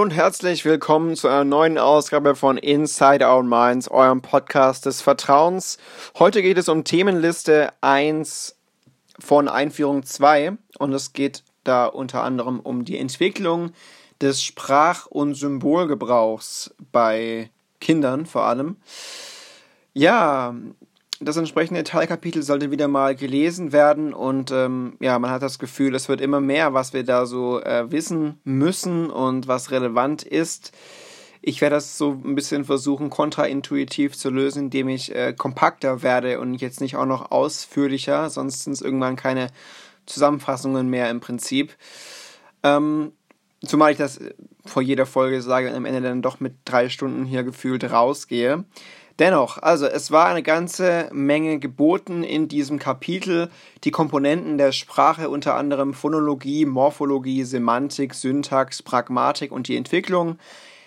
Hallo und herzlich willkommen zu einer neuen Ausgabe von Inside Our Minds, eurem Podcast des Vertrauens. Heute geht es um Themenliste 1 von Einführung 2 und es geht da unter anderem um die Entwicklung des Sprach- und Symbolgebrauchs bei Kindern vor allem. Ja, das entsprechende Teilkapitel sollte wieder mal gelesen werden und ähm, ja, man hat das Gefühl, es wird immer mehr, was wir da so äh, wissen müssen und was relevant ist. Ich werde das so ein bisschen versuchen, kontraintuitiv zu lösen, indem ich äh, kompakter werde und jetzt nicht auch noch ausführlicher, sonst sind es irgendwann keine Zusammenfassungen mehr im Prinzip. Ähm, zumal ich das vor jeder Folge sage und am Ende dann doch mit drei Stunden hier gefühlt rausgehe. Dennoch, also es war eine ganze Menge geboten in diesem Kapitel. Die Komponenten der Sprache, unter anderem Phonologie, Morphologie, Semantik, Syntax, Pragmatik und die Entwicklung.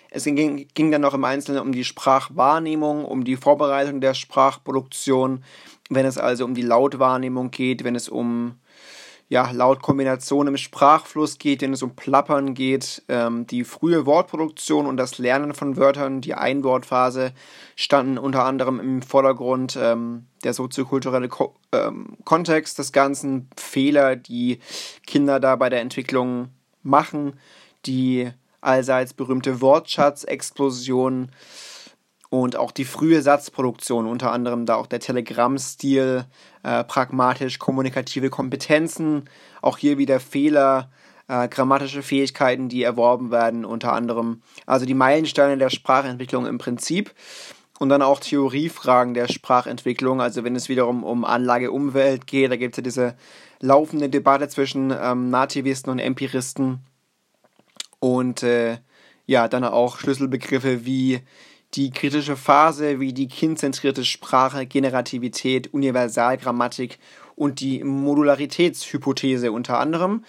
Es ging, ging dann noch im Einzelnen um die Sprachwahrnehmung, um die Vorbereitung der Sprachproduktion, wenn es also um die Lautwahrnehmung geht, wenn es um ja, laut Kombination im Sprachfluss geht, wenn es um Plappern geht, ähm, die frühe Wortproduktion und das Lernen von Wörtern, die Einwortphase standen unter anderem im Vordergrund, ähm, der soziokulturelle Ko ähm, Kontext des Ganzen, Fehler, die Kinder da bei der Entwicklung machen, die allseits berühmte Wortschatzexplosion, und auch die frühe Satzproduktion, unter anderem da auch der Telegrammstil, äh, pragmatisch kommunikative Kompetenzen, auch hier wieder Fehler, äh, grammatische Fähigkeiten, die erworben werden, unter anderem, also die Meilensteine der Sprachentwicklung im Prinzip und dann auch Theoriefragen der Sprachentwicklung, also wenn es wiederum um Anlage Umwelt geht, da gibt es ja diese laufende Debatte zwischen ähm, Nativisten und Empiristen und äh, ja, dann auch Schlüsselbegriffe wie die kritische Phase wie die kindzentrierte Sprache, Generativität, Universalgrammatik und die Modularitätshypothese unter anderem.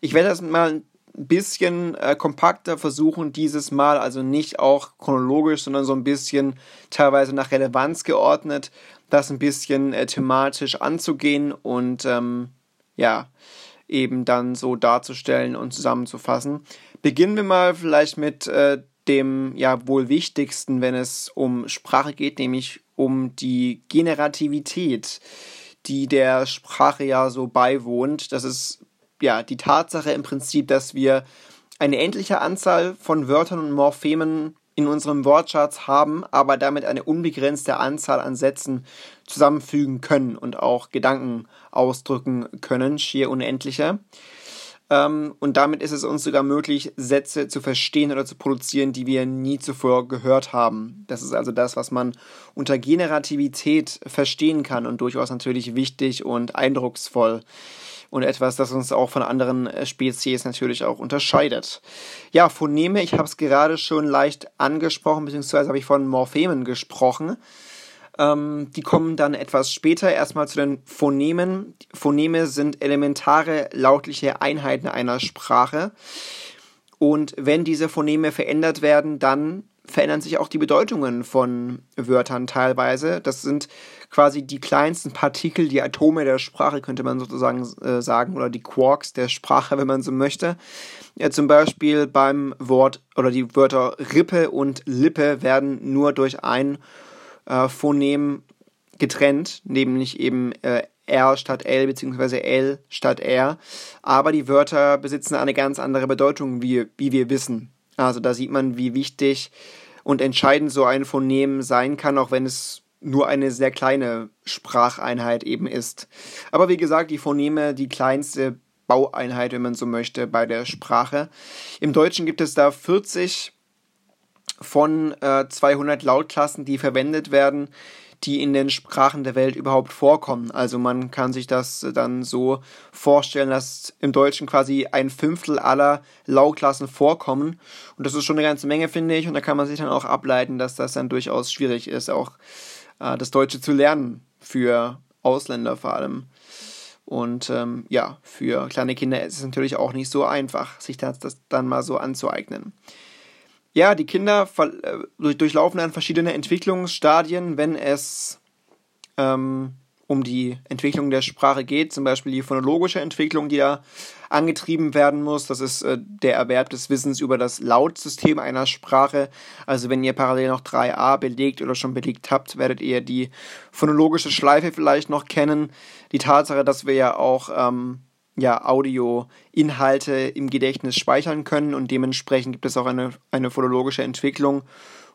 Ich werde das mal ein bisschen äh, kompakter versuchen, dieses Mal, also nicht auch chronologisch, sondern so ein bisschen teilweise nach Relevanz geordnet, das ein bisschen äh, thematisch anzugehen und ähm, ja, eben dann so darzustellen und zusammenzufassen. Beginnen wir mal vielleicht mit äh, dem ja wohl wichtigsten, wenn es um Sprache geht, nämlich um die Generativität, die der Sprache ja so beiwohnt. Das ist ja die Tatsache im Prinzip, dass wir eine endliche Anzahl von Wörtern und Morphemen in unserem Wortschatz haben, aber damit eine unbegrenzte Anzahl an Sätzen zusammenfügen können und auch Gedanken ausdrücken können, schier unendlicher. Ähm, und damit ist es uns sogar möglich, Sätze zu verstehen oder zu produzieren, die wir nie zuvor gehört haben. Das ist also das, was man unter Generativität verstehen kann und durchaus natürlich wichtig und eindrucksvoll und etwas, das uns auch von anderen äh, Spezies natürlich auch unterscheidet. Ja, Phoneme, ich habe es gerade schon leicht angesprochen, beziehungsweise habe ich von Morphemen gesprochen. Ähm, die kommen dann etwas später erstmal zu den Phonemen. Phoneme sind elementare lautliche Einheiten einer Sprache. Und wenn diese Phoneme verändert werden, dann verändern sich auch die Bedeutungen von Wörtern teilweise. Das sind quasi die kleinsten Partikel, die Atome der Sprache, könnte man sozusagen äh, sagen, oder die Quarks der Sprache, wenn man so möchte. Ja, zum Beispiel beim Wort oder die Wörter Rippe und Lippe werden nur durch ein äh, Phonem getrennt, nämlich eben äh, R statt L bzw. L statt R. Aber die Wörter besitzen eine ganz andere Bedeutung, wie, wie wir wissen. Also da sieht man, wie wichtig und entscheidend so ein Phonem sein kann, auch wenn es nur eine sehr kleine Spracheinheit eben ist. Aber wie gesagt, die Phoneme, die kleinste Baueinheit, wenn man so möchte, bei der Sprache. Im Deutschen gibt es da 40 von äh, 200 Lautklassen, die verwendet werden, die in den Sprachen der Welt überhaupt vorkommen. Also man kann sich das dann so vorstellen, dass im Deutschen quasi ein Fünftel aller Lautklassen vorkommen. Und das ist schon eine ganze Menge, finde ich. Und da kann man sich dann auch ableiten, dass das dann durchaus schwierig ist, auch äh, das Deutsche zu lernen für Ausländer vor allem. Und ähm, ja, für kleine Kinder ist es natürlich auch nicht so einfach, sich das, das dann mal so anzueignen. Ja, die Kinder äh, durchlaufen dann verschiedene Entwicklungsstadien, wenn es ähm, um die Entwicklung der Sprache geht, zum Beispiel die phonologische Entwicklung, die da angetrieben werden muss. Das ist äh, der Erwerb des Wissens über das Lautsystem einer Sprache. Also wenn ihr parallel noch 3a belegt oder schon belegt habt, werdet ihr die phonologische Schleife vielleicht noch kennen. Die Tatsache, dass wir ja auch ähm, ja, Audio-Inhalte im Gedächtnis speichern können und dementsprechend gibt es auch eine, eine phonologische Entwicklung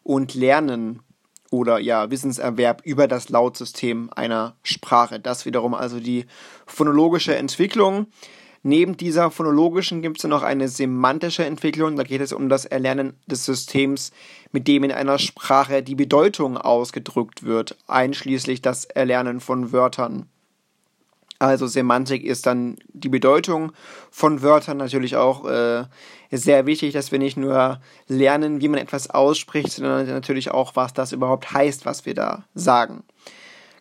und Lernen oder ja, Wissenserwerb über das Lautsystem einer Sprache. Das wiederum also die phonologische Entwicklung. Neben dieser phonologischen gibt es noch eine semantische Entwicklung. Da geht es um das Erlernen des Systems, mit dem in einer Sprache die Bedeutung ausgedrückt wird, einschließlich das Erlernen von Wörtern. Also Semantik ist dann die Bedeutung von Wörtern natürlich auch äh, sehr wichtig, dass wir nicht nur lernen, wie man etwas ausspricht, sondern natürlich auch, was das überhaupt heißt, was wir da sagen.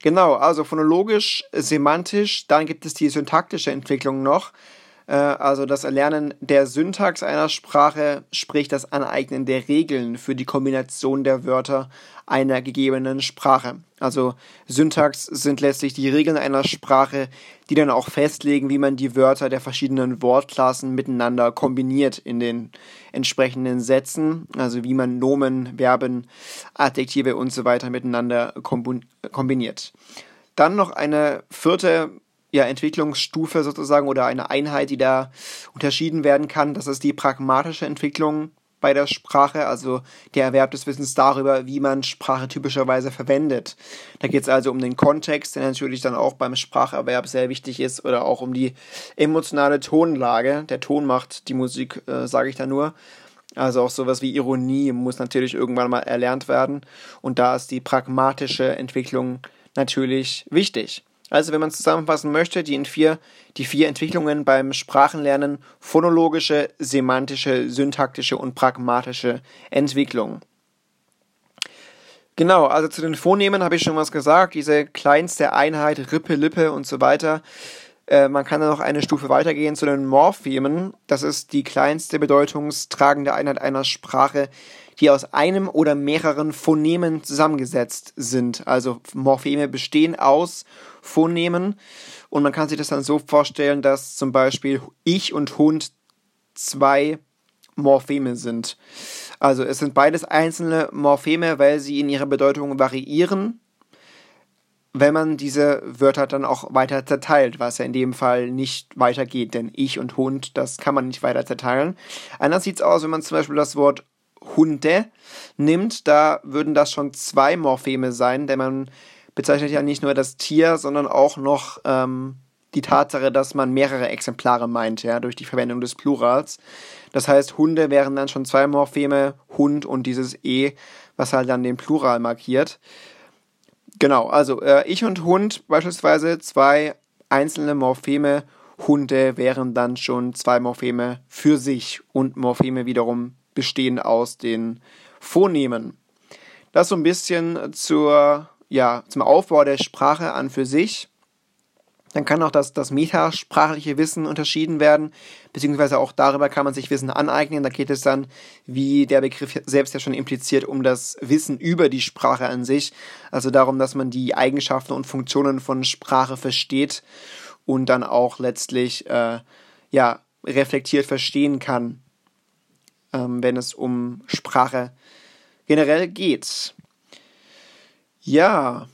Genau, also phonologisch, semantisch, dann gibt es die syntaktische Entwicklung noch. Äh, also das Erlernen der Syntax einer Sprache, sprich das Aneignen der Regeln für die Kombination der Wörter einer gegebenen Sprache. Also Syntax sind letztlich die Regeln einer Sprache, die dann auch festlegen, wie man die Wörter der verschiedenen Wortklassen miteinander kombiniert in den entsprechenden Sätzen, also wie man Nomen, Verben, Adjektive und so weiter miteinander kombiniert. Dann noch eine vierte ja, Entwicklungsstufe sozusagen oder eine Einheit, die da unterschieden werden kann. Das ist die pragmatische Entwicklung bei der Sprache, also der Erwerb des Wissens darüber, wie man Sprache typischerweise verwendet. Da geht es also um den Kontext, der natürlich dann auch beim Spracherwerb sehr wichtig ist, oder auch um die emotionale Tonlage. Der Ton macht die Musik, äh, sage ich da nur. Also auch sowas wie Ironie muss natürlich irgendwann mal erlernt werden. Und da ist die pragmatische Entwicklung natürlich wichtig. Also wenn man zusammenfassen möchte, die, in vier, die vier Entwicklungen beim Sprachenlernen phonologische, semantische, syntaktische und pragmatische Entwicklung. Genau, also zu den Phonemen habe ich schon was gesagt, diese kleinste Einheit, Rippe, Lippe und so weiter. Äh, man kann dann noch eine Stufe weitergehen zu den Morphemen. Das ist die kleinste bedeutungstragende Einheit einer Sprache, die aus einem oder mehreren Phonemen zusammengesetzt sind. Also Morpheme bestehen aus Phonemen und man kann sich das dann so vorstellen, dass zum Beispiel ich und Hund zwei Morpheme sind. Also es sind beides einzelne Morpheme, weil sie in ihrer Bedeutung variieren, wenn man diese Wörter dann auch weiter zerteilt, was ja in dem Fall nicht weitergeht, denn ich und Hund, das kann man nicht weiter zerteilen. Anders sieht es aus, wenn man zum Beispiel das Wort Hunde nimmt, da würden das schon zwei Morpheme sein, denn man bezeichnet ja nicht nur das Tier, sondern auch noch ähm, die Tatsache, dass man mehrere Exemplare meint, ja, durch die Verwendung des Plurals. Das heißt, Hunde wären dann schon zwei Morpheme, Hund und dieses E, was halt dann den Plural markiert. Genau, also äh, ich und Hund beispielsweise zwei einzelne Morpheme, Hunde wären dann schon zwei Morpheme für sich und Morpheme wiederum bestehen aus den Phonemen. Das so ein bisschen zur, ja, zum Aufbau der Sprache an für sich. Dann kann auch das, das metasprachliche Wissen unterschieden werden, beziehungsweise auch darüber kann man sich Wissen aneignen. Da geht es dann, wie der Begriff selbst ja schon impliziert, um das Wissen über die Sprache an sich. Also darum, dass man die Eigenschaften und Funktionen von Sprache versteht und dann auch letztlich äh, ja, reflektiert verstehen kann ähm, wenn es um Sprache generell geht. Ja,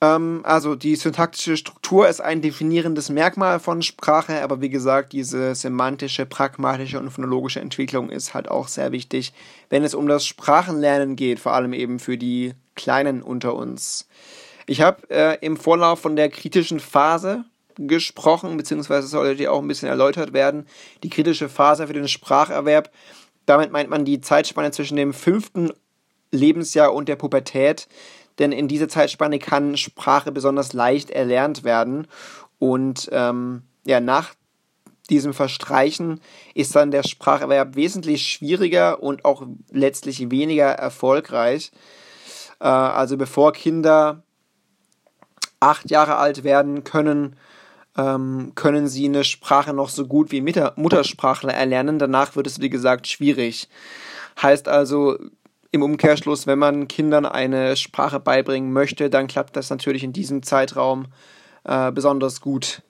ähm, also die syntaktische Struktur ist ein definierendes Merkmal von Sprache, aber wie gesagt, diese semantische, pragmatische und phonologische Entwicklung ist halt auch sehr wichtig, wenn es um das Sprachenlernen geht, vor allem eben für die Kleinen unter uns. Ich habe äh, im Vorlauf von der kritischen Phase gesprochen, beziehungsweise sollte die auch ein bisschen erläutert werden. Die kritische Phase für den Spracherwerb damit meint man die Zeitspanne zwischen dem fünften Lebensjahr und der Pubertät, denn in dieser Zeitspanne kann Sprache besonders leicht erlernt werden und ähm, ja, nach diesem Verstreichen ist dann der Spracherwerb wesentlich schwieriger und auch letztlich weniger erfolgreich. Äh, also bevor Kinder acht Jahre alt werden können, ähm, können sie eine Sprache noch so gut wie Muttersprachler erlernen. Danach wird es, wie gesagt, schwierig. Heißt also, im Umkehrschluss, wenn man Kindern eine Sprache beibringen möchte, dann klappt das natürlich in diesem Zeitraum äh, besonders gut.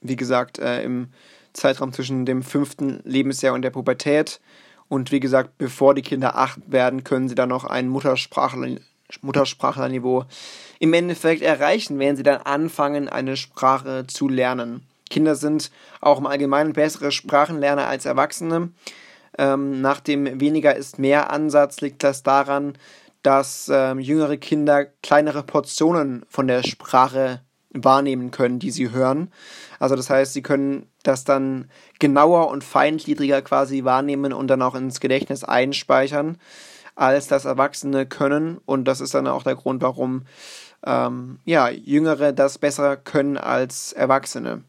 Wie gesagt, äh, im Zeitraum zwischen dem fünften Lebensjahr und der Pubertät. Und wie gesagt, bevor die Kinder acht werden, können sie dann noch ein Muttersprachler, Muttersprachlerniveau im Endeffekt erreichen, wenn sie dann anfangen, eine Sprache zu lernen. Kinder sind auch im Allgemeinen bessere Sprachenlerner als Erwachsene. Ähm, nach dem weniger ist mehr Ansatz liegt das daran, dass ähm, jüngere Kinder kleinere Portionen von der Sprache wahrnehmen können, die sie hören. Also das heißt, sie können das dann genauer und feingliedriger quasi wahrnehmen und dann auch ins Gedächtnis einspeichern, als das Erwachsene können. Und das ist dann auch der Grund, warum ähm, ja, Jüngere das besser können als Erwachsene.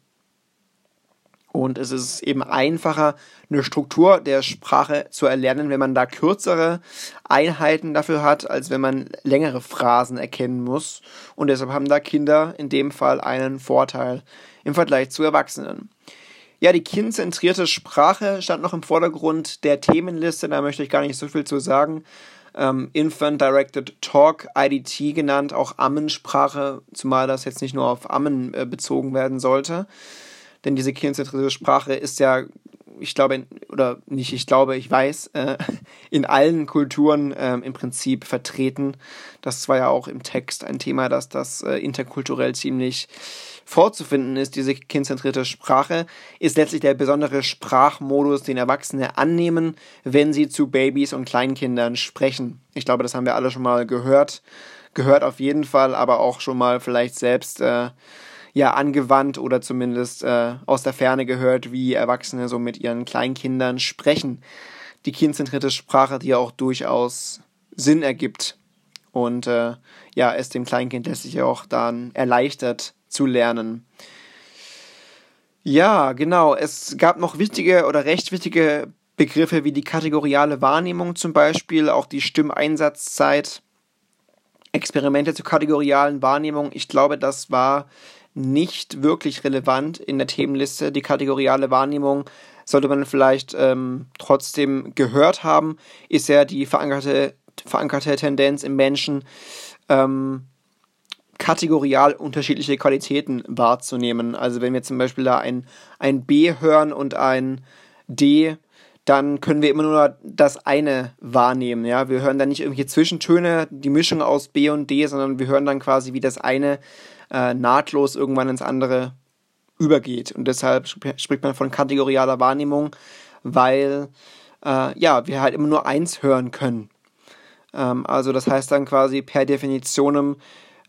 Und es ist eben einfacher, eine Struktur der Sprache zu erlernen, wenn man da kürzere Einheiten dafür hat, als wenn man längere Phrasen erkennen muss. Und deshalb haben da Kinder in dem Fall einen Vorteil im Vergleich zu Erwachsenen. Ja, die kindzentrierte Sprache stand noch im Vordergrund der Themenliste, da möchte ich gar nicht so viel zu sagen. Ähm, Infant Directed Talk, IDT genannt, auch Ammensprache, zumal das jetzt nicht nur auf Ammen äh, bezogen werden sollte. Denn diese kindzentrierte Sprache ist ja, ich glaube, oder nicht, ich glaube, ich weiß, äh, in allen Kulturen äh, im Prinzip vertreten. Das war ja auch im Text ein Thema, dass das äh, interkulturell ziemlich vorzufinden ist, diese kindzentrierte Sprache, ist letztlich der besondere Sprachmodus, den Erwachsene annehmen, wenn sie zu Babys und Kleinkindern sprechen. Ich glaube, das haben wir alle schon mal gehört. Gehört auf jeden Fall, aber auch schon mal vielleicht selbst äh, ja angewandt oder zumindest äh, aus der Ferne gehört, wie Erwachsene so mit ihren Kleinkindern sprechen. Die kindzentrierte Sprache, die ja auch durchaus Sinn ergibt und äh, ja, es dem Kleinkind letztlich auch dann erleichtert zu lernen. Ja, genau. Es gab noch wichtige oder recht wichtige Begriffe wie die kategoriale Wahrnehmung zum Beispiel, auch die Stimmeinsatzzeit, Experimente zur kategorialen Wahrnehmung. Ich glaube, das war nicht wirklich relevant in der Themenliste. Die kategoriale Wahrnehmung sollte man vielleicht ähm, trotzdem gehört haben, ist ja die verankerte, verankerte Tendenz im Menschen, ähm, kategorial unterschiedliche Qualitäten wahrzunehmen. Also wenn wir zum Beispiel da ein, ein B hören und ein D, dann können wir immer nur das eine wahrnehmen. Ja? Wir hören dann nicht irgendwelche Zwischentöne, die Mischung aus B und D, sondern wir hören dann quasi, wie das eine äh, nahtlos irgendwann ins andere übergeht. Und deshalb spricht man von kategorialer Wahrnehmung, weil äh, ja, wir halt immer nur eins hören können. Ähm, also das heißt dann quasi per Definition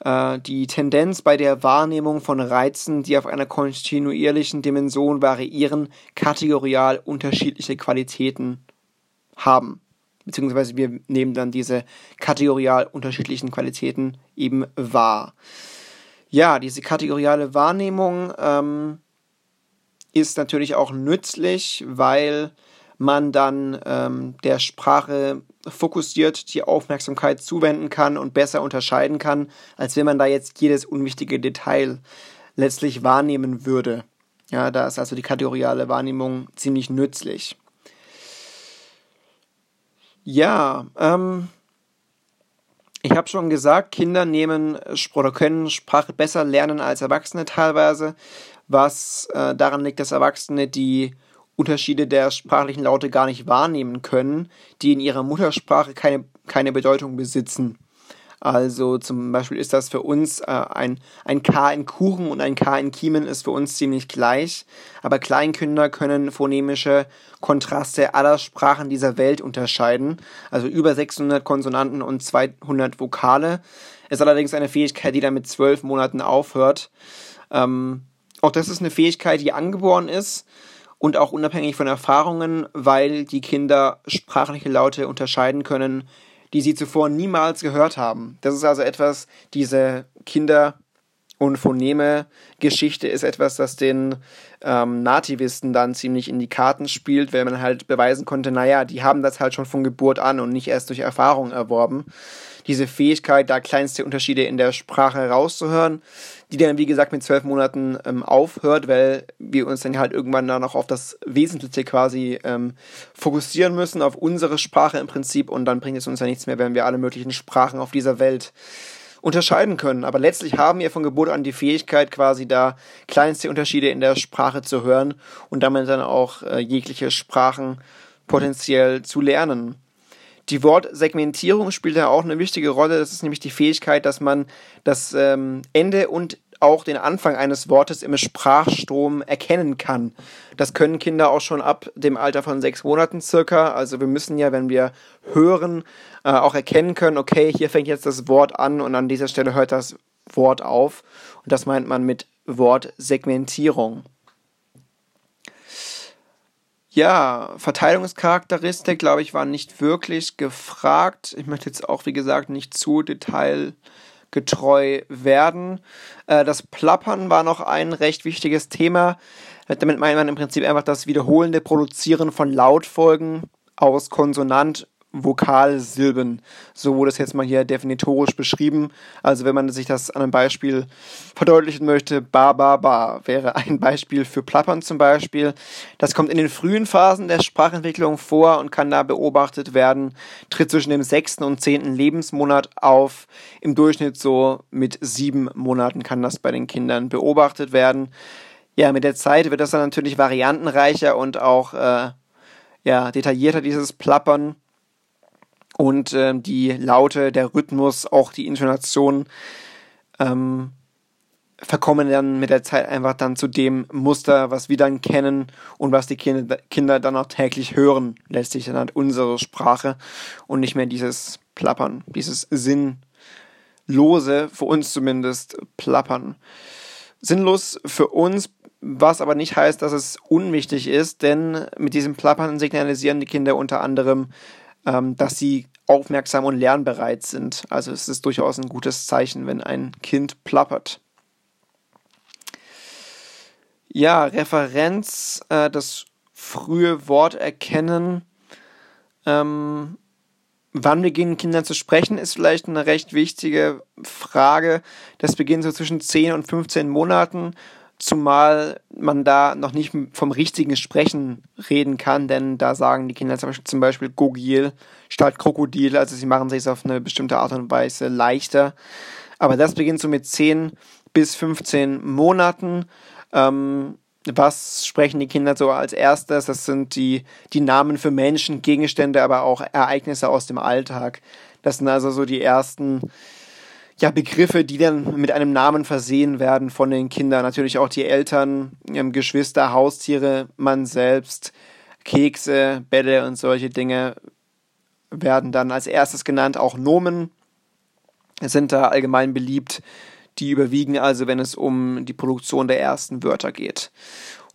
äh, die Tendenz bei der Wahrnehmung von Reizen, die auf einer kontinuierlichen Dimension variieren, kategorial unterschiedliche Qualitäten haben. Beziehungsweise wir nehmen dann diese kategorial unterschiedlichen Qualitäten eben wahr. Ja, diese kategoriale Wahrnehmung ähm, ist natürlich auch nützlich, weil man dann ähm, der Sprache fokussiert die Aufmerksamkeit zuwenden kann und besser unterscheiden kann, als wenn man da jetzt jedes unwichtige Detail letztlich wahrnehmen würde. Ja, da ist also die kategoriale Wahrnehmung ziemlich nützlich. Ja, ähm, ich habe schon gesagt, Kinder nehmen oder können Sprache besser lernen als Erwachsene teilweise, was äh, daran liegt, dass Erwachsene die Unterschiede der sprachlichen Laute gar nicht wahrnehmen können, die in ihrer Muttersprache keine, keine Bedeutung besitzen. Also zum Beispiel ist das für uns äh, ein, ein K in Kuchen und ein K in Kiemen ist für uns ziemlich gleich. Aber Kleinkinder können phonemische Kontraste aller Sprachen dieser Welt unterscheiden. Also über 600 Konsonanten und 200 Vokale. Ist allerdings eine Fähigkeit, die dann mit zwölf Monaten aufhört. Ähm, auch das ist eine Fähigkeit, die angeboren ist und auch unabhängig von Erfahrungen, weil die Kinder sprachliche Laute unterscheiden können, die sie zuvor niemals gehört haben. Das ist also etwas, diese Kinder- und Phoneme-Geschichte ist etwas, das den ähm, Nativisten dann ziemlich in die Karten spielt, weil man halt beweisen konnte, naja, die haben das halt schon von Geburt an und nicht erst durch Erfahrung erworben diese Fähigkeit, da kleinste Unterschiede in der Sprache rauszuhören, die dann, wie gesagt, mit zwölf Monaten ähm, aufhört, weil wir uns dann halt irgendwann dann noch auf das Wesentliche quasi ähm, fokussieren müssen, auf unsere Sprache im Prinzip und dann bringt es uns ja nichts mehr, wenn wir alle möglichen Sprachen auf dieser Welt unterscheiden können. Aber letztlich haben wir von Geburt an die Fähigkeit, quasi da kleinste Unterschiede in der Sprache zu hören und damit dann auch äh, jegliche Sprachen potenziell zu lernen. Die Wortsegmentierung spielt da auch eine wichtige Rolle. Das ist nämlich die Fähigkeit, dass man das ähm, Ende und auch den Anfang eines Wortes im Sprachstrom erkennen kann. Das können Kinder auch schon ab dem Alter von sechs Monaten circa. Also wir müssen ja, wenn wir hören, äh, auch erkennen können, okay, hier fängt jetzt das Wort an und an dieser Stelle hört das Wort auf. Und das meint man mit Wortsegmentierung. Ja, Verteilungscharakteristik, glaube ich, war nicht wirklich gefragt. Ich möchte jetzt auch, wie gesagt, nicht zu detailgetreu werden. Äh, das Plappern war noch ein recht wichtiges Thema. Damit meint man im Prinzip einfach das wiederholende Produzieren von Lautfolgen aus Konsonant Vokalsilben. So wurde es jetzt mal hier definitorisch beschrieben. Also wenn man sich das an einem Beispiel verdeutlichen möchte, ba, ba, ba wäre ein Beispiel für Plappern zum Beispiel. Das kommt in den frühen Phasen der Sprachentwicklung vor und kann da beobachtet werden, tritt zwischen dem sechsten und zehnten Lebensmonat auf. Im Durchschnitt so mit sieben Monaten kann das bei den Kindern beobachtet werden. Ja, mit der Zeit wird das dann natürlich variantenreicher und auch äh, ja, detaillierter, dieses Plappern und äh, die Laute, der Rhythmus, auch die Intonation ähm, verkommen dann mit der Zeit einfach dann zu dem Muster, was wir dann kennen und was die Kinder, Kinder dann auch täglich hören, letztlich dann halt unsere Sprache und nicht mehr dieses Plappern, dieses sinnlose, für uns zumindest, Plappern. Sinnlos für uns, was aber nicht heißt, dass es unwichtig ist, denn mit diesem Plappern signalisieren die Kinder unter anderem, ähm, dass sie aufmerksam und lernbereit sind. Also es ist durchaus ein gutes Zeichen, wenn ein Kind plappert. Ja, Referenz, äh, das frühe Wort erkennen. Ähm, wann beginnen Kinder zu sprechen, ist vielleicht eine recht wichtige Frage. Das beginnt so zwischen 10 und 15 Monaten zumal man da noch nicht vom richtigen Sprechen reden kann, denn da sagen die Kinder zum Beispiel, Gogil statt Krokodil, also sie machen sich auf eine bestimmte Art und Weise leichter. Aber das beginnt so mit 10 bis 15 Monaten. Ähm, was sprechen die Kinder so als erstes? Das sind die, die Namen für Menschen, Gegenstände, aber auch Ereignisse aus dem Alltag. Das sind also so die ersten ja, Begriffe, die dann mit einem Namen versehen werden von den Kindern. Natürlich auch die Eltern, Geschwister, Haustiere, man selbst, Kekse, Bälle und solche Dinge werden dann als erstes genannt. Auch Nomen sind da allgemein beliebt. Die überwiegen also, wenn es um die Produktion der ersten Wörter geht.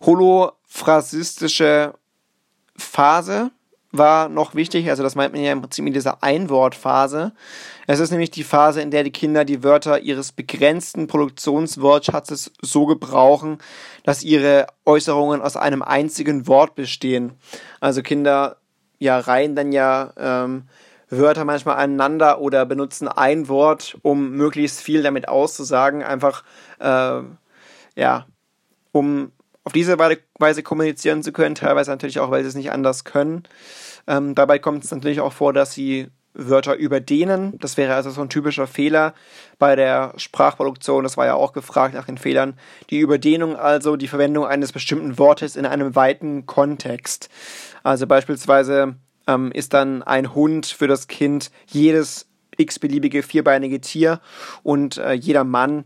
Holophrasistische Phase war noch wichtig, also das meint man ja im Prinzip in dieser Einwortphase. Es ist nämlich die Phase, in der die Kinder die Wörter ihres begrenzten Produktionswortschatzes so gebrauchen, dass ihre Äußerungen aus einem einzigen Wort bestehen. Also Kinder ja reihen dann ja ähm, Wörter manchmal aneinander oder benutzen ein Wort, um möglichst viel damit auszusagen, einfach äh, ja, um auf diese Weise kommunizieren zu können, teilweise natürlich auch, weil sie es nicht anders können. Ähm, dabei kommt es natürlich auch vor, dass sie Wörter überdehnen. Das wäre also so ein typischer Fehler bei der Sprachproduktion. Das war ja auch gefragt nach den Fehlern. Die Überdehnung also die Verwendung eines bestimmten Wortes in einem weiten Kontext. Also beispielsweise ähm, ist dann ein Hund für das Kind jedes x-beliebige vierbeinige Tier und äh, jeder Mann,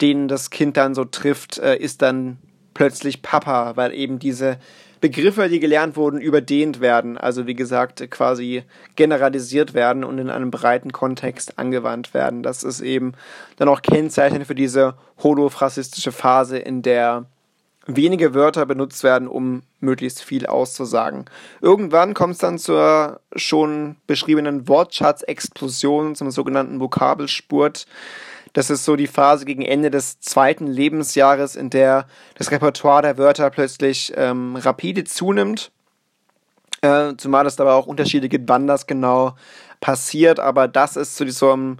den das Kind dann so trifft, äh, ist dann plötzlich Papa, weil eben diese Begriffe, die gelernt wurden, überdehnt werden, also wie gesagt quasi generalisiert werden und in einem breiten Kontext angewandt werden. Das ist eben dann auch kennzeichnend für diese holophrasistische Phase, in der wenige Wörter benutzt werden, um möglichst viel auszusagen. Irgendwann kommt es dann zur schon beschriebenen Wortschatzexplosion, zum sogenannten Vokabelspurt. Das ist so die Phase gegen Ende des zweiten Lebensjahres, in der das Repertoire der Wörter plötzlich ähm, rapide zunimmt. Äh, zumal es dabei auch Unterschiede gibt, wann das genau passiert. Aber das ist zu diesem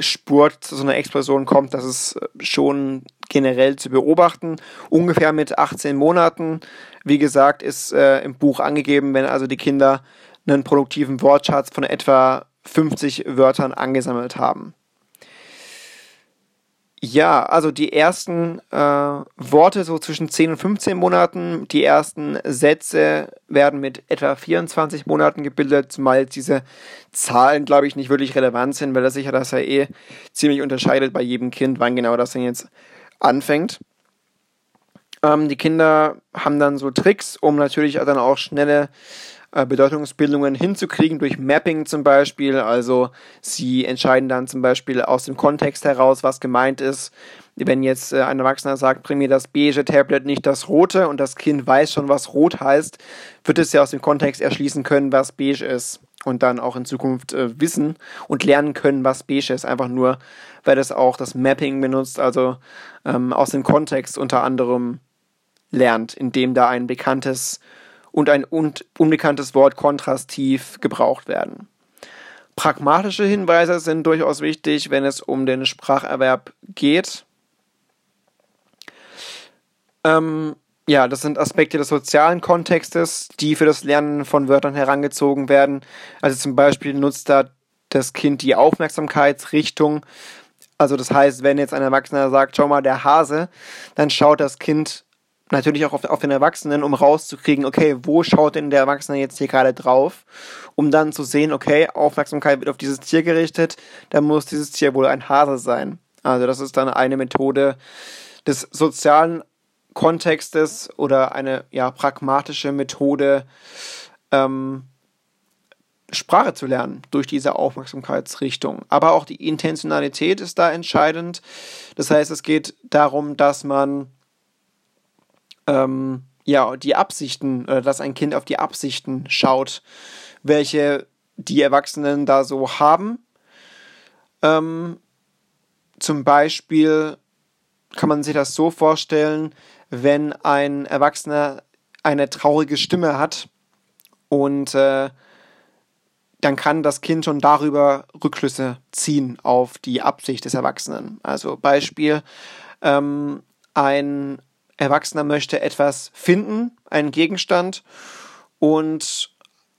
Spurt, zu so einer Explosion kommt, das ist schon generell zu beobachten. Ungefähr mit 18 Monaten, wie gesagt, ist äh, im Buch angegeben, wenn also die Kinder einen produktiven Wortschatz von etwa 50 Wörtern angesammelt haben. Ja, also die ersten äh, Worte so zwischen 10 und 15 Monaten, die ersten Sätze werden mit etwa 24 Monaten gebildet, zumal diese Zahlen, glaube ich, nicht wirklich relevant sind, weil das sich ja das ja eh ziemlich unterscheidet bei jedem Kind, wann genau das denn jetzt anfängt. Ähm, die Kinder haben dann so Tricks, um natürlich dann auch schnelle äh, Bedeutungsbildungen hinzukriegen, durch Mapping zum Beispiel. Also sie entscheiden dann zum Beispiel aus dem Kontext heraus, was gemeint ist. Wenn jetzt äh, ein Erwachsener sagt, bring mir das beige Tablet, nicht das rote, und das Kind weiß schon, was rot heißt, wird es ja aus dem Kontext erschließen können, was beige ist. Und dann auch in Zukunft äh, wissen und lernen können, was beige ist. Einfach nur, weil es auch das Mapping benutzt, also ähm, aus dem Kontext unter anderem lernt, indem da ein bekanntes und ein unbekanntes Wort kontrastiv gebraucht werden. Pragmatische Hinweise sind durchaus wichtig, wenn es um den Spracherwerb geht. Ähm, ja, das sind Aspekte des sozialen Kontextes, die für das Lernen von Wörtern herangezogen werden. Also zum Beispiel nutzt da das Kind die Aufmerksamkeitsrichtung. Also das heißt, wenn jetzt ein Erwachsener sagt, schau mal, der Hase, dann schaut das Kind natürlich auch auf, auf, den Erwachsenen, um rauszukriegen, okay, wo schaut denn der Erwachsene jetzt hier gerade drauf, um dann zu sehen, okay, Aufmerksamkeit wird auf dieses Tier gerichtet, dann muss dieses Tier wohl ein Hase sein. Also das ist dann eine Methode des sozialen Kontextes oder eine ja pragmatische Methode, ähm, Sprache zu lernen durch diese Aufmerksamkeitsrichtung. Aber auch die Intentionalität ist da entscheidend. Das heißt, es geht darum, dass man ähm, ja, die Absichten, oder dass ein Kind auf die Absichten schaut, welche die Erwachsenen da so haben. Ähm, zum Beispiel kann man sich das so vorstellen, wenn ein Erwachsener eine traurige Stimme hat und äh, dann kann das Kind schon darüber Rückschlüsse ziehen auf die Absicht des Erwachsenen. Also Beispiel, ähm, ein Erwachsener möchte etwas finden, einen Gegenstand, und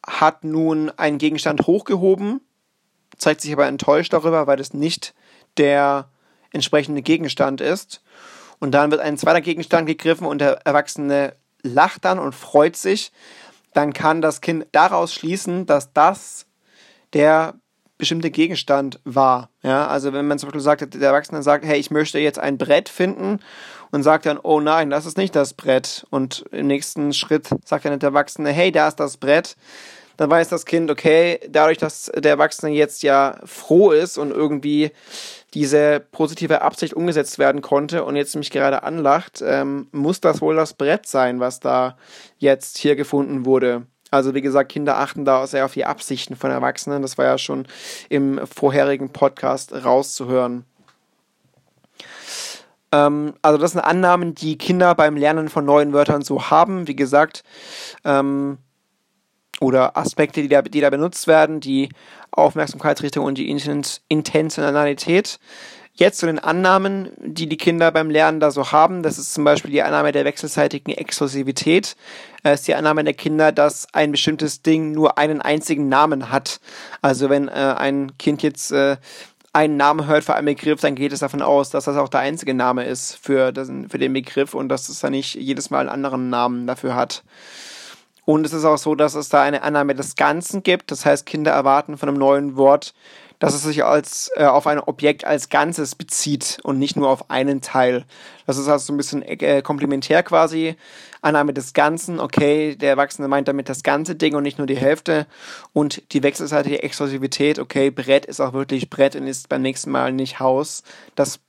hat nun einen Gegenstand hochgehoben, zeigt sich aber enttäuscht darüber, weil es nicht der entsprechende Gegenstand ist. Und dann wird ein zweiter Gegenstand gegriffen und der Erwachsene lacht dann und freut sich. Dann kann das Kind daraus schließen, dass das der bestimmte Gegenstand war. Ja, also wenn man zum Beispiel sagt, der Erwachsene sagt, hey, ich möchte jetzt ein Brett finden und sagt dann, oh nein, das ist nicht das Brett. Und im nächsten Schritt sagt dann der Erwachsene, hey, da ist das Brett. Dann weiß das Kind, okay, dadurch, dass der Erwachsene jetzt ja froh ist und irgendwie diese positive Absicht umgesetzt werden konnte und jetzt mich gerade anlacht, ähm, muss das wohl das Brett sein, was da jetzt hier gefunden wurde. Also wie gesagt, Kinder achten da sehr auf die Absichten von Erwachsenen. Das war ja schon im vorherigen Podcast rauszuhören. Ähm, also das sind Annahmen, die Kinder beim Lernen von neuen Wörtern so haben. Wie gesagt, ähm, oder Aspekte, die da, die da benutzt werden, die Aufmerksamkeitsrichtung und die Intentionalität. Jetzt zu den Annahmen, die die Kinder beim Lernen da so haben. Das ist zum Beispiel die Annahme der wechselseitigen Exklusivität. Das ist die Annahme der Kinder, dass ein bestimmtes Ding nur einen einzigen Namen hat. Also wenn äh, ein Kind jetzt äh, einen Namen hört für einen Begriff, dann geht es davon aus, dass das auch der einzige Name ist für, das, für den Begriff und dass es dann nicht jedes Mal einen anderen Namen dafür hat. Und es ist auch so, dass es da eine Annahme des Ganzen gibt. Das heißt, Kinder erwarten von einem neuen Wort dass es sich als, äh, auf ein Objekt als Ganzes bezieht und nicht nur auf einen Teil. Das ist also so ein bisschen äh, komplementär quasi. Annahme des Ganzen, okay, der Erwachsene meint damit das ganze Ding und nicht nur die Hälfte. Und die wechselseitige Exklusivität, okay, Brett ist auch wirklich Brett und ist beim nächsten Mal nicht Haus. Das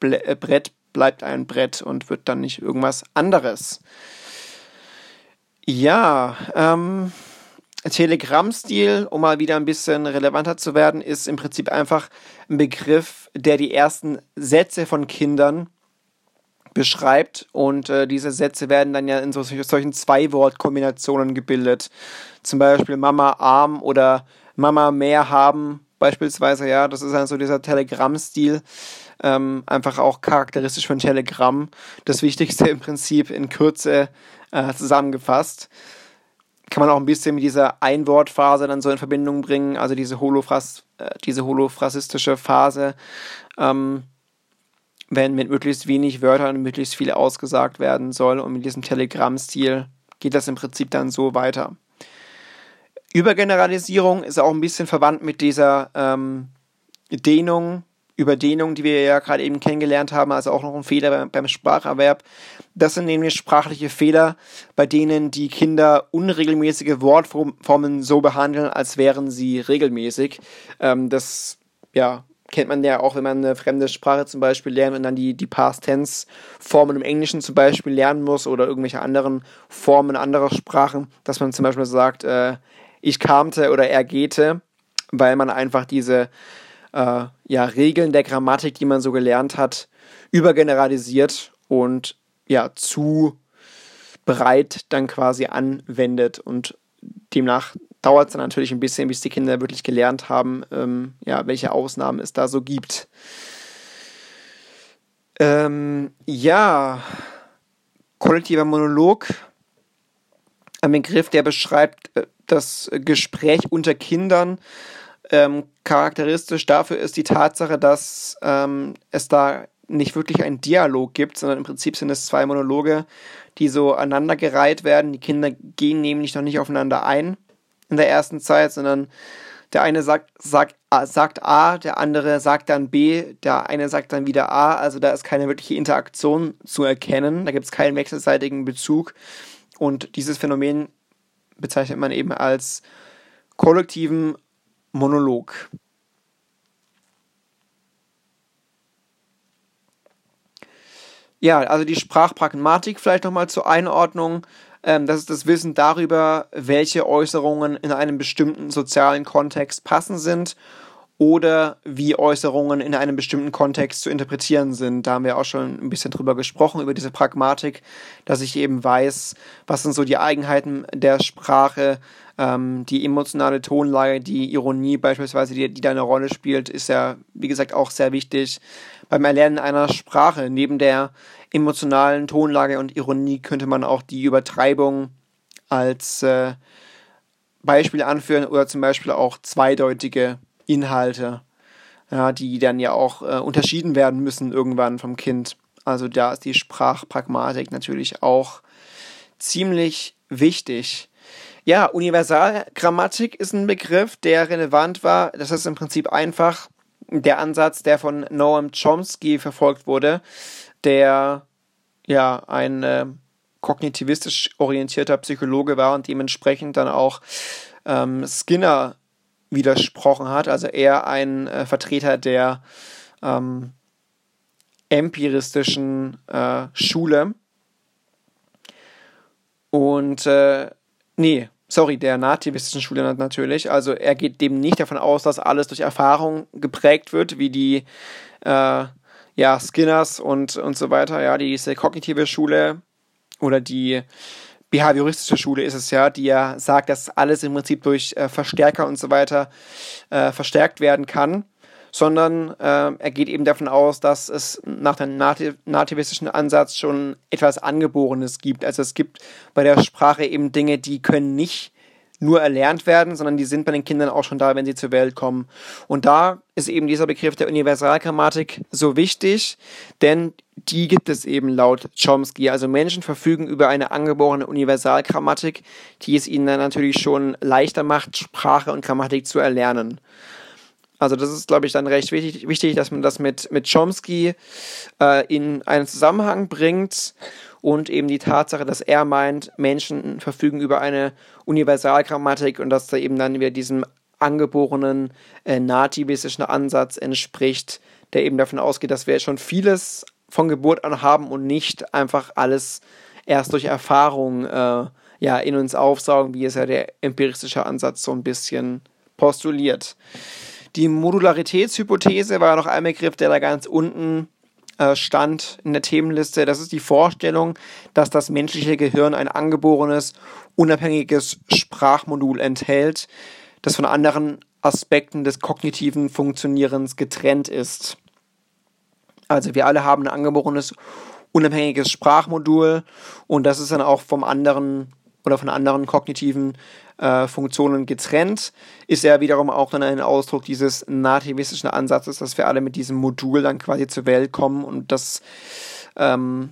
Ble äh, Brett bleibt ein Brett und wird dann nicht irgendwas anderes. Ja, ähm, Telegram-Stil, um mal wieder ein bisschen relevanter zu werden, ist im Prinzip einfach ein Begriff, der die ersten Sätze von Kindern beschreibt und äh, diese Sätze werden dann ja in so, solchen Zwei-Wort-Kombinationen gebildet. Zum Beispiel Mama arm oder Mama mehr haben beispielsweise, ja, das ist dann so dieser Telegram-Stil, ähm, einfach auch charakteristisch für ein Telegramm. Das Wichtigste im Prinzip in Kürze äh, zusammengefasst kann man auch ein bisschen mit dieser Einwortphase dann so in Verbindung bringen, also diese, Holophras, äh, diese holophrasistische Phase. Ähm, wenn mit möglichst wenig Wörtern möglichst viel ausgesagt werden soll. Und mit diesem Telegram-Stil geht das im Prinzip dann so weiter. Übergeneralisierung ist auch ein bisschen verwandt mit dieser ähm, Dehnung, Überdehnung, die wir ja gerade eben kennengelernt haben, also auch noch ein Fehler beim, beim Spracherwerb. Das sind nämlich sprachliche Fehler, bei denen die Kinder unregelmäßige Wortformen so behandeln, als wären sie regelmäßig. Ähm, das, ja, kennt man ja auch, wenn man eine fremde Sprache zum Beispiel lernt und dann die, die Past-Tense-Formen im Englischen zum Beispiel lernen muss oder irgendwelche anderen Formen anderer Sprachen, dass man zum Beispiel sagt, äh, ich kamte oder er gehte, weil man einfach diese äh, ja, Regeln der Grammatik, die man so gelernt hat, übergeneralisiert und ja, zu breit dann quasi anwendet und demnach dauert es dann natürlich ein bisschen, bis die Kinder wirklich gelernt haben, ähm, ja, welche Ausnahmen es da so gibt. Ähm, ja, kollektiver Monolog, ein Begriff, der beschreibt äh, das Gespräch unter Kindern. Ähm, charakteristisch dafür ist die Tatsache, dass ähm, es da nicht wirklich einen Dialog gibt, sondern im Prinzip sind es zwei Monologe, die so aneinandergereiht werden. Die Kinder gehen nämlich noch nicht aufeinander ein in der ersten Zeit, sondern der eine sagt, sagt, sagt A, der andere sagt dann B, der eine sagt dann wieder A. Also da ist keine wirkliche Interaktion zu erkennen. Da gibt es keinen wechselseitigen Bezug. Und dieses Phänomen bezeichnet man eben als kollektiven Monolog. Ja, also die Sprachpragmatik vielleicht nochmal zur Einordnung. Ähm, das ist das Wissen darüber, welche Äußerungen in einem bestimmten sozialen Kontext passend sind oder wie Äußerungen in einem bestimmten Kontext zu interpretieren sind. Da haben wir auch schon ein bisschen drüber gesprochen, über diese Pragmatik, dass ich eben weiß, was sind so die Eigenheiten der Sprache, ähm, die emotionale Tonlage, die Ironie beispielsweise, die, die da eine Rolle spielt, ist ja, wie gesagt, auch sehr wichtig. Beim Erlernen einer Sprache, neben der emotionalen Tonlage und Ironie, könnte man auch die Übertreibung als äh, Beispiel anführen oder zum Beispiel auch zweideutige Inhalte, ja, die dann ja auch äh, unterschieden werden müssen irgendwann vom Kind. Also da ist die Sprachpragmatik natürlich auch ziemlich wichtig. Ja, Universalgrammatik ist ein Begriff, der relevant war. Das ist im Prinzip einfach der Ansatz, der von Noam Chomsky verfolgt wurde, der ja ein äh, kognitivistisch orientierter Psychologe war und dementsprechend dann auch ähm, Skinner widersprochen hat. Also eher ein äh, Vertreter der ähm, empiristischen äh, Schule. Und äh, nee, sorry, der nativistischen Schule natürlich. Also er geht dem nicht davon aus, dass alles durch Erfahrung geprägt wird, wie die äh, ja, Skinners und, und so weiter, ja, diese kognitive Schule oder die behavioristische Schule ist es ja, die ja sagt, dass alles im Prinzip durch äh, Verstärker und so weiter äh, verstärkt werden kann, sondern äh, er geht eben davon aus, dass es nach dem nativ nativistischen Ansatz schon etwas Angeborenes gibt. Also es gibt bei der Sprache eben Dinge, die können nicht nur erlernt werden, sondern die sind bei den Kindern auch schon da, wenn sie zur Welt kommen. Und da ist eben dieser Begriff der Universalgrammatik so wichtig, denn die gibt es eben laut Chomsky. Also Menschen verfügen über eine angeborene Universalgrammatik, die es ihnen dann natürlich schon leichter macht, Sprache und Grammatik zu erlernen. Also das ist, glaube ich, dann recht wichtig, wichtig, dass man das mit, mit Chomsky äh, in einen Zusammenhang bringt und eben die Tatsache, dass er meint, Menschen verfügen über eine Universalgrammatik und dass da eben dann wieder diesem angeborenen äh, nativistischen Ansatz entspricht, der eben davon ausgeht, dass wir schon vieles von Geburt an haben und nicht einfach alles erst durch Erfahrung äh, ja, in uns aufsaugen, wie es ja der empiristische Ansatz so ein bisschen postuliert. Die Modularitätshypothese war noch ein Begriff, der da ganz unten äh, stand in der Themenliste. Das ist die Vorstellung, dass das menschliche Gehirn ein angeborenes, unabhängiges Sprachmodul enthält, das von anderen Aspekten des kognitiven Funktionierens getrennt ist. Also wir alle haben ein angeborenes, unabhängiges Sprachmodul und das ist dann auch vom anderen oder von anderen kognitiven äh, Funktionen getrennt, ist ja wiederum auch dann ein Ausdruck dieses nativistischen Ansatzes, dass wir alle mit diesem Modul dann quasi zur Welt kommen und das ähm,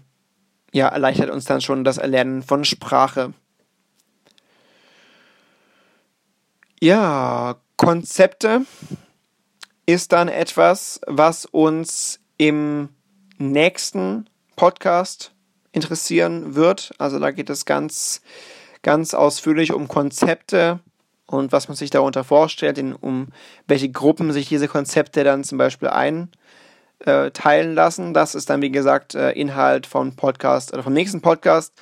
ja, erleichtert uns dann schon das Erlernen von Sprache. Ja, Konzepte ist dann etwas, was uns im nächsten Podcast interessieren wird. Also da geht es ganz, ganz ausführlich um Konzepte und was man sich darunter vorstellt, in, um welche Gruppen sich diese Konzepte dann zum Beispiel einteilen lassen. Das ist dann, wie gesagt, äh, Inhalt vom Podcast oder vom nächsten Podcast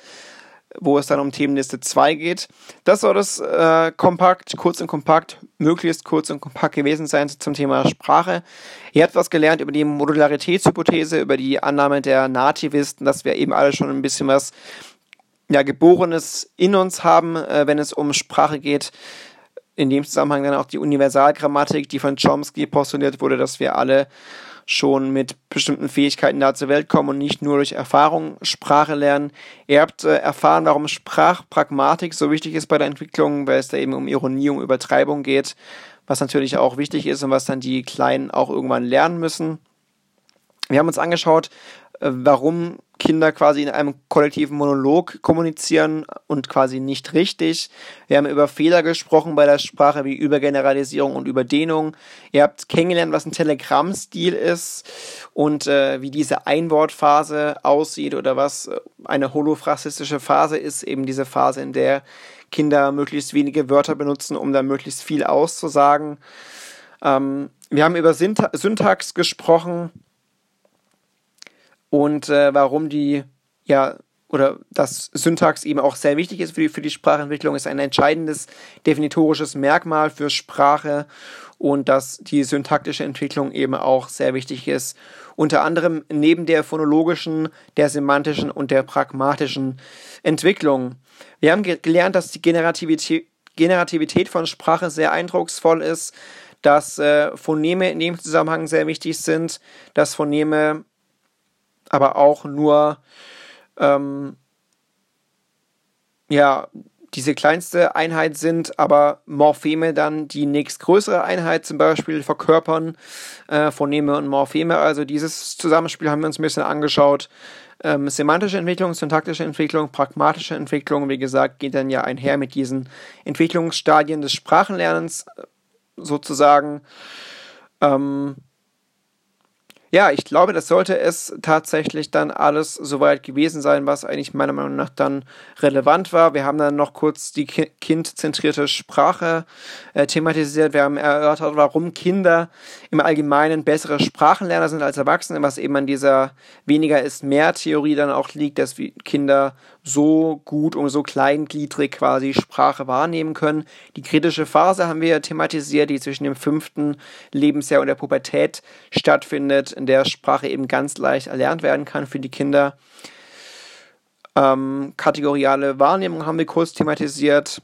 wo es dann um Themenliste 2 geht. Das soll das äh, kompakt, kurz und kompakt, möglichst kurz und kompakt gewesen sein zum Thema Sprache. Ihr habt was gelernt über die Modularitätshypothese, über die Annahme der Nativisten, dass wir eben alle schon ein bisschen was ja, Geborenes in uns haben, äh, wenn es um Sprache geht. In dem Zusammenhang dann auch die Universalgrammatik, die von Chomsky postuliert wurde, dass wir alle schon mit bestimmten Fähigkeiten da zur Welt kommen und nicht nur durch Erfahrung Sprache lernen. Ihr habt äh, erfahren, warum Sprachpragmatik so wichtig ist bei der Entwicklung, weil es da eben um Ironie, um Übertreibung geht, was natürlich auch wichtig ist und was dann die Kleinen auch irgendwann lernen müssen. Wir haben uns angeschaut, warum Kinder quasi in einem kollektiven Monolog kommunizieren und quasi nicht richtig. Wir haben über Fehler gesprochen bei der Sprache wie Übergeneralisierung und Überdehnung. Ihr habt kennengelernt, was ein Telegrammstil ist und äh, wie diese Einwortphase aussieht oder was eine holophrasistische Phase ist, eben diese Phase, in der Kinder möglichst wenige Wörter benutzen, um dann möglichst viel auszusagen. Ähm, wir haben über Syntax gesprochen und äh, warum die, ja, oder dass Syntax eben auch sehr wichtig ist für die, für die Sprachentwicklung, ist ein entscheidendes definitorisches Merkmal für Sprache und dass die syntaktische Entwicklung eben auch sehr wichtig ist. Unter anderem neben der phonologischen, der semantischen und der pragmatischen Entwicklung. Wir haben gelernt, dass die Generativität, Generativität von Sprache sehr eindrucksvoll ist, dass äh, Phoneme in dem Zusammenhang sehr wichtig sind, dass Phoneme aber auch nur ähm, ja diese kleinste Einheit sind, aber Morpheme dann die nächstgrößere Einheit zum Beispiel verkörpern, äh, Phoneme und Morpheme. Also dieses Zusammenspiel haben wir uns ein bisschen angeschaut. Ähm, semantische Entwicklung, syntaktische Entwicklung, pragmatische Entwicklung, wie gesagt, geht dann ja einher mit diesen Entwicklungsstadien des Sprachenlernens äh, sozusagen. Ähm, ja, ich glaube, das sollte es tatsächlich dann alles soweit gewesen sein, was eigentlich meiner Meinung nach dann relevant war. Wir haben dann noch kurz die kindzentrierte Sprache äh, thematisiert. Wir haben erörtert, warum Kinder im Allgemeinen bessere Sprachenlerner sind als Erwachsene, was eben an dieser weniger ist mehr Theorie dann auch liegt, dass Kinder so gut und so kleingliedrig quasi Sprache wahrnehmen können. Die kritische Phase haben wir thematisiert, die zwischen dem fünften Lebensjahr und der Pubertät stattfindet, in der Sprache eben ganz leicht erlernt werden kann für die Kinder. Ähm, kategoriale Wahrnehmung haben wir kurz thematisiert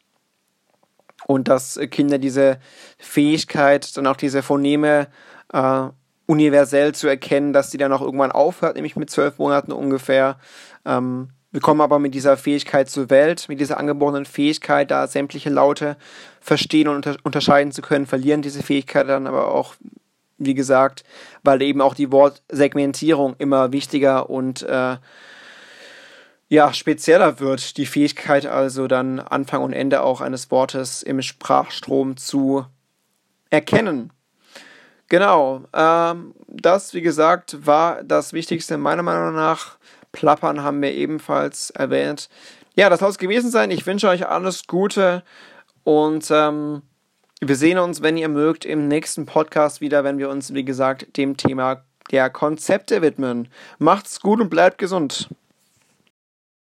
und dass Kinder diese Fähigkeit, dann auch diese Phoneme äh, universell zu erkennen, dass die dann auch irgendwann aufhört, nämlich mit zwölf Monaten ungefähr. Ähm, wir kommen aber mit dieser Fähigkeit zur Welt, mit dieser angeborenen Fähigkeit, da sämtliche Laute verstehen und unter unterscheiden zu können, verlieren diese Fähigkeit dann aber auch, wie gesagt, weil eben auch die Wortsegmentierung immer wichtiger und äh, ja, spezieller wird. Die Fähigkeit also dann Anfang und Ende auch eines Wortes im Sprachstrom zu erkennen. Genau, ähm, das, wie gesagt, war das Wichtigste meiner Meinung nach Plappern haben wir ebenfalls erwähnt. Ja, das soll es gewesen sein. Ich wünsche euch alles Gute und ähm, wir sehen uns, wenn ihr mögt, im nächsten Podcast wieder, wenn wir uns, wie gesagt, dem Thema der Konzepte widmen. Macht's gut und bleibt gesund.